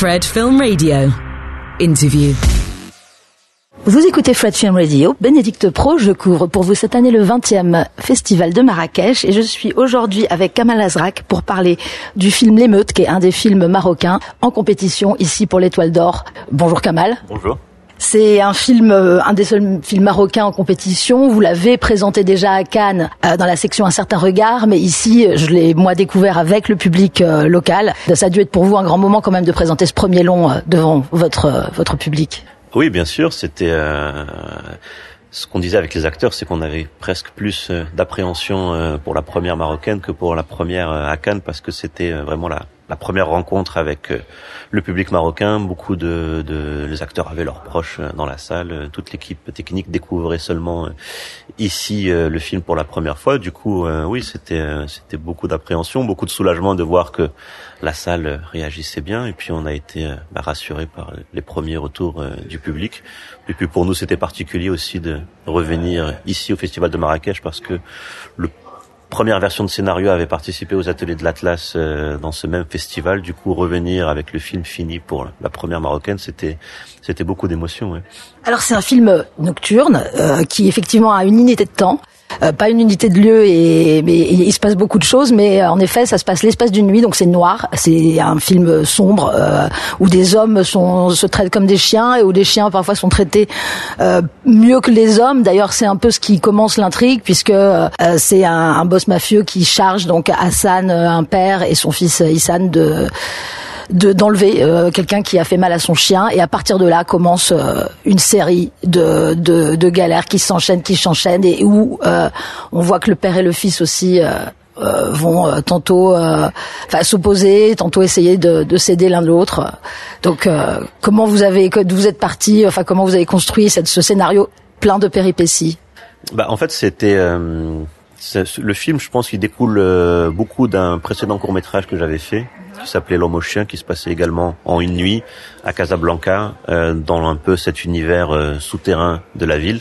Fred Film Radio. Interview. Vous écoutez Fred Film Radio, Bénédicte Pro, je couvre pour vous cette année le 20e Festival de Marrakech et je suis aujourd'hui avec Kamal Azrak pour parler du film L'émeute qui est un des films marocains en compétition ici pour l'Étoile d'Or. Bonjour Kamal. Bonjour. C'est un film, euh, un des seuls films marocains en compétition. Vous l'avez présenté déjà à Cannes euh, dans la section Un certain regard, mais ici, je l'ai moi découvert avec le public euh, local. Ça a dû être pour vous un grand moment quand même de présenter ce premier long devant votre votre public. Oui, bien sûr, c'était ce qu'on disait avec les acteurs, c'est qu'on avait presque plus d'appréhension pour la première marocaine que pour la première à Cannes parce que c'était vraiment la la première rencontre avec euh, le public marocain. Beaucoup de, de, les acteurs avaient leurs proches euh, dans la salle. Toute l'équipe technique découvrait seulement euh, ici le film pour la première fois. Du coup, oui, c'était c'était beaucoup d'appréhension, beaucoup de soulagement de voir que la salle réagissait bien. Et puis on a été bah, rassuré par les premiers retours du public. Et puis pour nous, c'était particulier aussi de revenir ici au Festival de Marrakech parce que le première version de scénario avait participé aux ateliers de l'Atlas euh, dans ce même festival. Du coup, revenir avec le film fini pour la première marocaine, c'était c'était beaucoup d'émotions. Alors c'est un film nocturne euh, qui effectivement a une unité de temps. Euh, pas une unité de lieu et mais il se passe beaucoup de choses mais euh, en effet ça se passe l'espace d'une nuit donc c'est noir. C'est un film sombre euh, où des hommes se traitent comme des chiens et où des chiens parfois sont traités mieux que les hommes. D'ailleurs c'est un peu ce qui commence l'intrigue puisque c'est un, un, boss mafieux qui charge donc Hassan un père et son fils Issan de de d'enlever euh, quelqu'un qui a fait mal à son chien. Et à partir de là commence euh, une série de, de, de galères qui s'enchaînent qui s'enchaînent et où euh, on voit que le père et le fils aussi vont tantôt enfin s'opposer tantôt essayer de, de céder l'un de l'autre. Donc comment vous avez vous êtes parti enfin comment vous avez construit cette, ce scénario plein de péripéties? Bah en fait c'était le film, je pense qu'il découle beaucoup d'un précédent court métrage que j'avais fait, qui s'appelait L'homme au chien, qui se passait également en une nuit à Casablanca, euh, dans un peu cet univers euh, souterrain de la ville.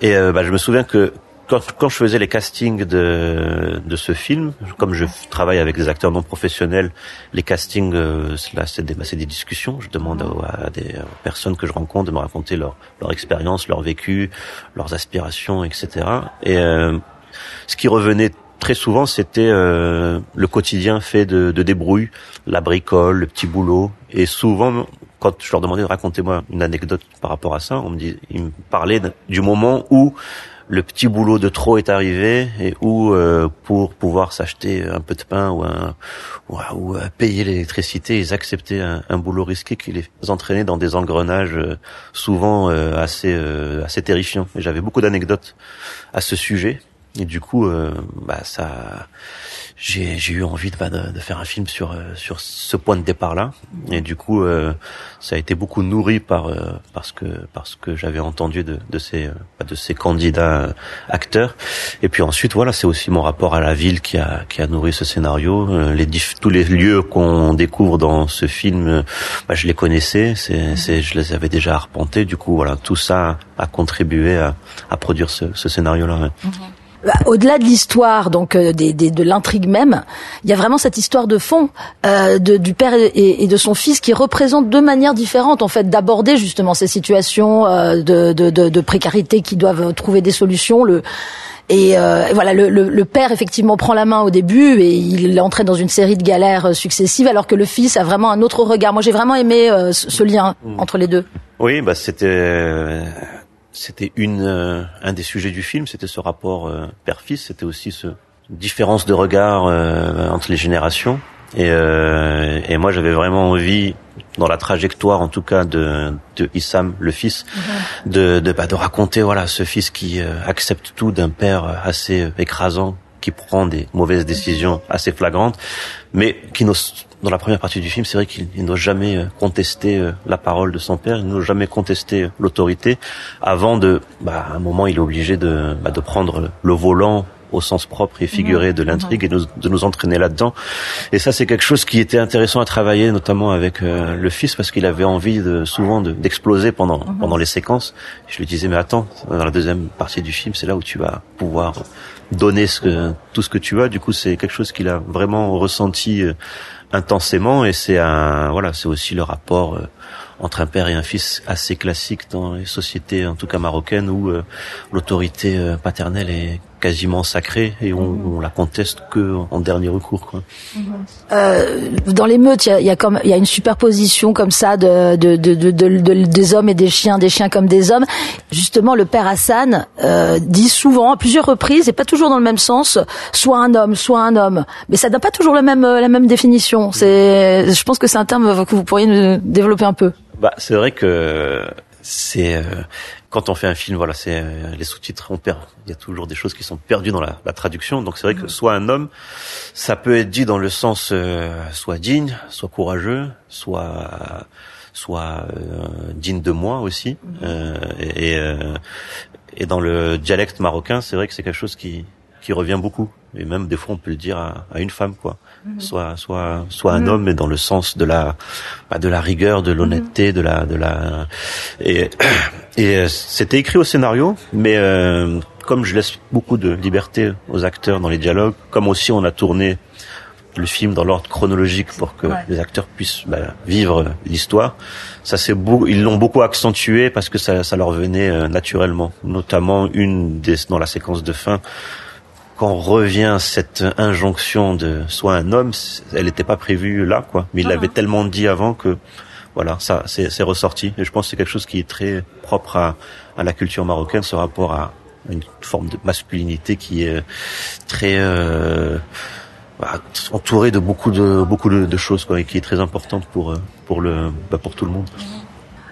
Et euh, bah, je me souviens que quand, quand, je faisais les castings de, de ce film, comme je travaille avec des acteurs non professionnels, les castings, euh, là, c'est des, bah, des, discussions. Je demande à, des personnes que je rencontre de me raconter leur, leur expérience, leur vécu, leurs aspirations, etc. Et euh, ce qui revenait très souvent, c'était euh, le quotidien fait de, de débrouille, la bricole, le petit boulot. Et souvent, quand je leur demandais de raconter moi une anecdote par rapport à ça, on me dit, ils me parlaient du moment où le petit boulot de trop est arrivé et où euh, pour pouvoir s'acheter un peu de pain ou, un, ou, euh, payer l'électricité, ils acceptaient un, boulot risqué qui les entraînait dans des engrenages souvent assez assez terrifiants. Et j'avais beaucoup d'anecdotes à ce sujet. Et du coup, euh, bah ça, j'ai j'ai eu envie de, bah, de, de, faire un film sur euh, sur ce point de départ là. Et du coup, euh, ça a été beaucoup nourri par euh, parce que parce que j'avais entendu de, de ces bah, de ces candidats acteurs. Et puis ensuite, voilà, c'est aussi mon rapport à la ville qui a qui a nourri ce scénario. les tous les lieux qu'on découvre dans ce film, bah, je les connaissais. C'est c'est je les avais déjà arpentés. Du coup, voilà, tout ça a contribué à, à produire ce, ce scénario là. Bah, au-delà de l'histoire, donc euh, des, des, de l'intrigue même, il y a vraiment cette histoire de fond euh, de, du père et, et, de son fils qui représente deux manières différentes en fait d'aborder justement ces situations euh, de, de, de, précarité qui doivent trouver des solutions. Le et, euh, voilà, le, le, le, père effectivement prend la main au début et il entraîne dans une série de galères euh, successives, alors que le fils a vraiment un autre regard. Moi, j'ai vraiment aimé ce, ce, lien mmh. entre les deux. Oui, bah c'était c'était une euh, un des sujets du film, c'était ce rapport euh, père-fils, c'était aussi ce différence de regard euh, entre les générations. Et, et moi, j'avais vraiment envie, dans la trajectoire, en tout cas, de, de Issam, le fils, mhm. de de, bah, de raconter voilà ce fils qui accepte tout d'un père assez écrasant, qui prend des mauvaises décisions assez flagrantes, mais qui n'ose dans la première partie du film, c'est vrai qu'il n'ose jamais euh, contester euh, la parole de son père, il n'ose jamais contester euh, l'autorité, avant de, bah, à un moment, il est obligé de, bah, de prendre le volant au sens propre et figuré de l'intrigue et de nous entraîner là-dedans. Et ça, c'est quelque chose qui était intéressant à travailler, notamment avec euh, le fils, parce qu'il avait envie de, souvent d'exploser pendant pendant les séquences. Je lui disais, mais attends, dans la deuxième partie du film, c'est là où tu vas pouvoir donner ce que, tout ce que tu as. Du coup, c'est quelque chose qu'il a vraiment ressenti euh, intensément, et c'est un voilà, c'est aussi le rapport entre un père et un fils assez classique dans les sociétés, en tout cas marocaines, où euh, l'autorité euh, paternelle est quasiment sacrée et on, mhm. on, la conteste que en dernier recours. Quoi. Euh, dans l'émeute, il y a, y, a comme, y a une superposition comme ça de, de, de, de, des hommes et des chiens, des chiens comme des hommes. Justement, le père Hassan euh, dit souvent, à plusieurs reprises, et pas toujours dans le même sens, soit un homme, soit un homme. Mais ça n'a pas toujours la même, la même définition. C'est, je pense que c'est un terme que vous pourriez développer un peu. Bah, c'est vrai que c'est euh, quand on fait un film, voilà, c'est euh, les sous-titres, on perd. Il y a toujours des choses qui sont perdues dans la, la traduction. Donc c'est vrai que soit un homme, ça peut être dit dans le sens euh, soit digne, soit courageux, soit soit digne de moi aussi. et, et dans le dialecte marocain, c'est vrai que c'est quelque chose qui qui revient beaucoup. Et même des fois, on peut le dire à, à une femme, quoi. Mhm. Soit, soit, soit un mhm. homme, mais dans le sens de la, bah, de la rigueur, de l'honnêteté, mhm. de la, de la. Et, et euh, c'était écrit au scénario, mais euh, comme je laisse beaucoup de liberté aux acteurs dans les dialogues, comme aussi on a tourné le film dans l'ordre chronologique pour que les acteurs puissent bah, vivre l'histoire. Ça c'est beau, ils l'ont beaucoup accentué parce que ça, ça leur venait euh, naturellement. Notamment une des dans la séquence de fin quand revient cette injonction de soit un homme, elle n'était pas prévue là, quoi. Mais il ah. l'avait tellement dit avant que, voilà, ça, c'est ressorti. Et je pense que c'est quelque chose qui est très propre à, à la culture marocaine, ce rapport à une forme de masculinité qui est très euh, bah, entourée de beaucoup de beaucoup de, choses, quoi, et qui est très importante pour pour le bah, pour tout le monde.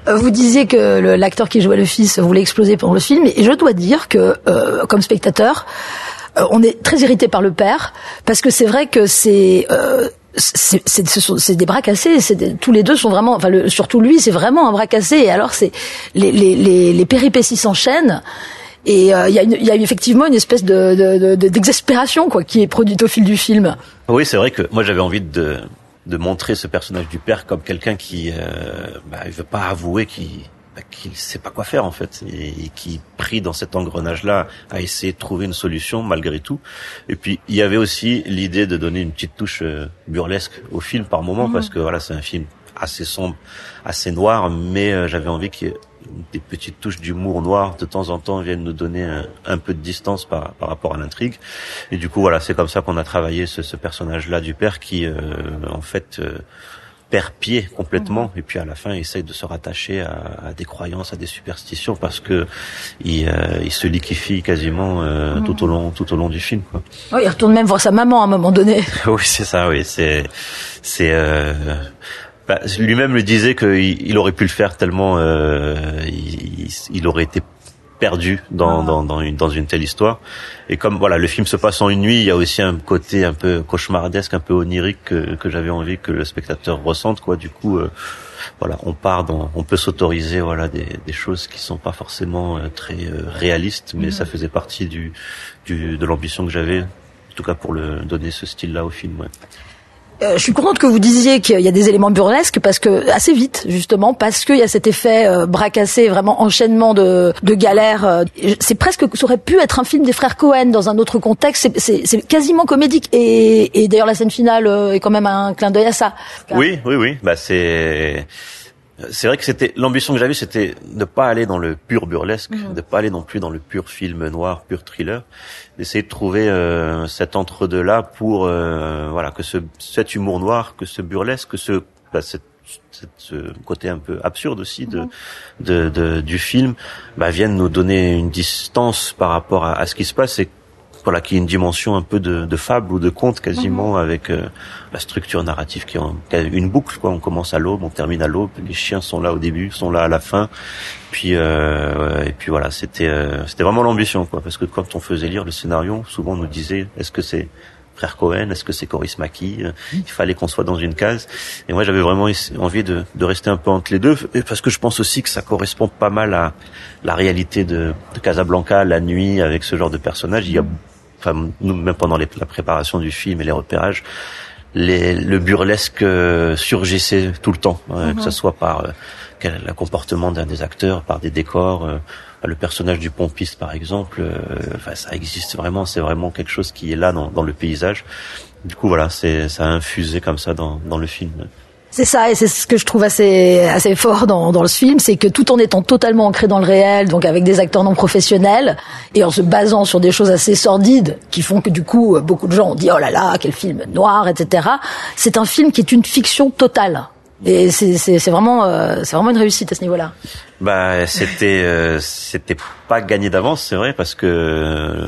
Euh, vous disiez que l'acteur qui jouait le fils voulait exploser pendant le film, et je dois dire que, euh, comme spectateur, euh, on est très irrité par le père parce que c'est vrai que c'est euh, c'est des bras cassés. tous les deux sont vraiment, enfin le, surtout lui, c'est vraiment un bras cassé. Et alors c'est les, les, les, les péripéties s'enchaînent. Et euh, il y, a y, a effectivement une espèce de d'exaspération de, quoi qui est produite au fil du film. Oui, c'est vrai que moi j'avais envie de, de montrer ce personnage du père comme quelqu'un qui euh, bah, veut pas avouer qu'il bah, qui sait pas quoi faire en fait et, qui pris dans cet engrenage-là a essayé de trouver une solution malgré tout. Et puis il y avait aussi l'idée de donner une petite touche euh, burlesque au film par moment mhm. parce que voilà c'est un film assez sombre, assez noir, mais euh, j'avais envie qu'il y ait des petites touches d'humour noir de temps en temps viennent nous donner un, peu de distance par, par rapport à l'intrigue. Et du coup voilà c'est comme ça qu'on a travaillé ce, ce personnage-là du père qui euh, en fait perd pied complètement mhm. et puis à la fin il essaye de se rattacher à, des croyances, à des superstitions parce que il, euh, il se liquéfie quasiment euh, mhm. tout au long tout au long du film. Quoi. Oui, il retourne même voir sa maman à un moment donné. oui, c'est ça. Oui, c'est c'est euh, bah, lui-même le disait qu'il il aurait pu le faire tellement il, il, aurait été perdu dans, ah. dans, dans, une, dans une telle histoire. Et comme voilà, le film se passe en une nuit, il y a aussi un côté un peu cauchemardesque, un peu onirique que, que j'avais envie que le spectateur ressente. Quoi. Du coup, euh, voilà, on part dans, on peut s'autoriser voilà des, des choses qui sont pas forcément euh, très euh, réalistes, mais ça mm. faisait partie du, du de l'ambition que j'avais, en tout cas pour le donner ce style-là au film. Ouais. Euh, je suis contente que vous disiez qu'il y a des éléments burlesques parce que assez vite justement parce qu'il y a cet effet euh, bras cassé, vraiment enchaînement de, de galères. Euh, c'est presque ça aurait pu être un film des frères Cohen dans un autre contexte. C'est quasiment comédique et, et d'ailleurs la scène finale est quand même un clin d'œil à ça. Oui, oui, oui. Bah c'est c'est vrai que c'était l'ambition que j'avais, c'était de pas aller dans le pur burlesque, mhm. de pas aller non plus dans le pur film noir, pur thriller, d'essayer de trouver euh, cet entre-deux là pour euh, voilà que ce cet humour noir, que ce burlesque, que ce bah, cette, ce côté un peu absurde aussi de, mhm. de, de, du film bah, viennent nous donner une distance par rapport à, à ce qui se passe et voilà, qui est une dimension un peu de, de fable ou de conte quasiment mhm. avec euh, la structure narrative qui est une boucle. Quoi. On commence à l'aube, on termine à l'aube. Les chiens sont là au début, sont là à la fin. Puis euh, et puis voilà, c'était euh, c'était vraiment l'ambition, quoi. Parce que quand on faisait lire le scénario, souvent on nous disait est-ce que c'est frère Cohen, est-ce que c'est Coris Maki Il fallait qu'on soit dans une case. Et moi, j'avais vraiment envie de, de, rester un peu entre les deux, parce que je pense aussi que ça correspond pas mal à la réalité de, de Casablanca, la nuit, avec ce genre de personnage. Il y a enfin nous même pendant les, la préparation du film et les repérages, les, le burlesque euh, surgissait tout le temps, euh, que ce mhm. soit par euh, le comportement d'un des acteurs, par des décors. le personnage du pompiste, par exemple, enfin, ça existe vraiment. C'est vraiment quelque chose qui est là dans, dans le paysage. Du coup, voilà, c'est ça a infusé comme ça dans, dans le film. C'est ça, et c'est ce que je trouve assez assez fort dans, dans le film, c'est que tout en étant totalement ancré dans le réel, donc avec des acteurs non professionnels, et en se basant sur des choses assez sordides, qui font que du coup beaucoup de gens ont dit oh là là quel film noir, etc. C'est un film qui est une fiction totale. Et c'est vraiment euh, c'est vraiment une réussite à ce niveau-là. Bah c'était euh, c'était pas gagné d'avance, c'est vrai, parce que euh,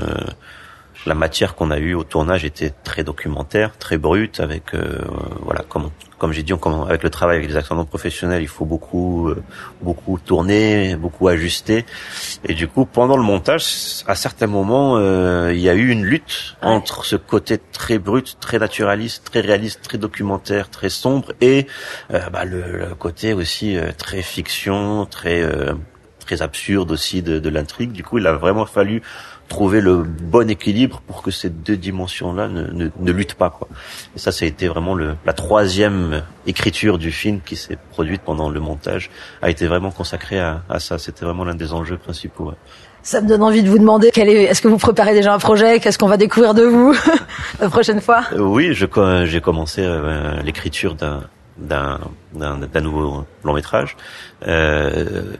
la matière qu'on a eue au tournage était très documentaire, très brute, avec euh, voilà comme comme j'ai dit, avec le travail avec les acteurs non professionnels, il faut beaucoup euh, beaucoup tourner, beaucoup ajuster, et du coup pendant le montage, à certains moments, euh, il y a eu une lutte entre ce côté très brut, très naturaliste, très réaliste, très documentaire, très sombre, et bah, le, côté aussi très fiction, très très absurde aussi de, de l'intrigue. Du coup, il a vraiment fallu trouver le bon équilibre pour que ces deux dimensions-là ne, ne, ne, luttent pas. Quoi. Et ça, ça a été vraiment le, la troisième écriture du film qui s'est produite pendant le montage, a été vraiment consacrée à, à ça. C'était vraiment l'un des enjeux principaux. Ça me donne envie de vous demander, est, est-ce que vous préparez déjà un projet? Qu'est-ce qu'on va découvrir de vous la prochaine fois? Euh, Oui, j'ai commencé euh, l'écriture d'un d'un d'un nouveau long métrage. Euh,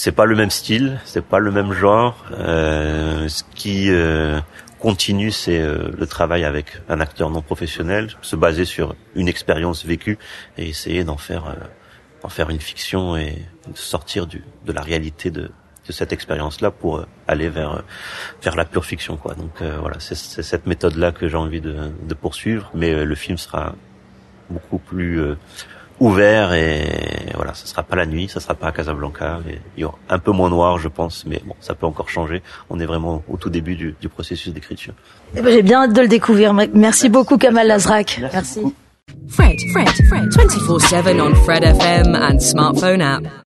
c'est pas le même style, c'est pas le même genre. Euh, ce qui euh, continue, c'est euh, le travail avec un acteur non professionnel, se baser sur une expérience vécue et essayer d'en faire euh, d'en faire une fiction et sortir du, de la réalité de, de cette expérience-là pour aller vers vers la pure fiction, quoi. Donc voilà, c'est cette méthode-là que j'ai envie de, de poursuivre, mais le film sera beaucoup plus ouvert et voilà, ça sera pas la nuit, ça sera pas à Casablanca, et il y aura un peu moins noir, je pense, mais bon, ça peut encore changer. On est vraiment au tout début du, du processus d'écriture. Eh ben, j'ai bien hâte de le découvrir. Merci, beaucoup, Kamal Lazrak. Merci. Fred, Fred, Fred, 24/7 on Fred FM and smartphone app.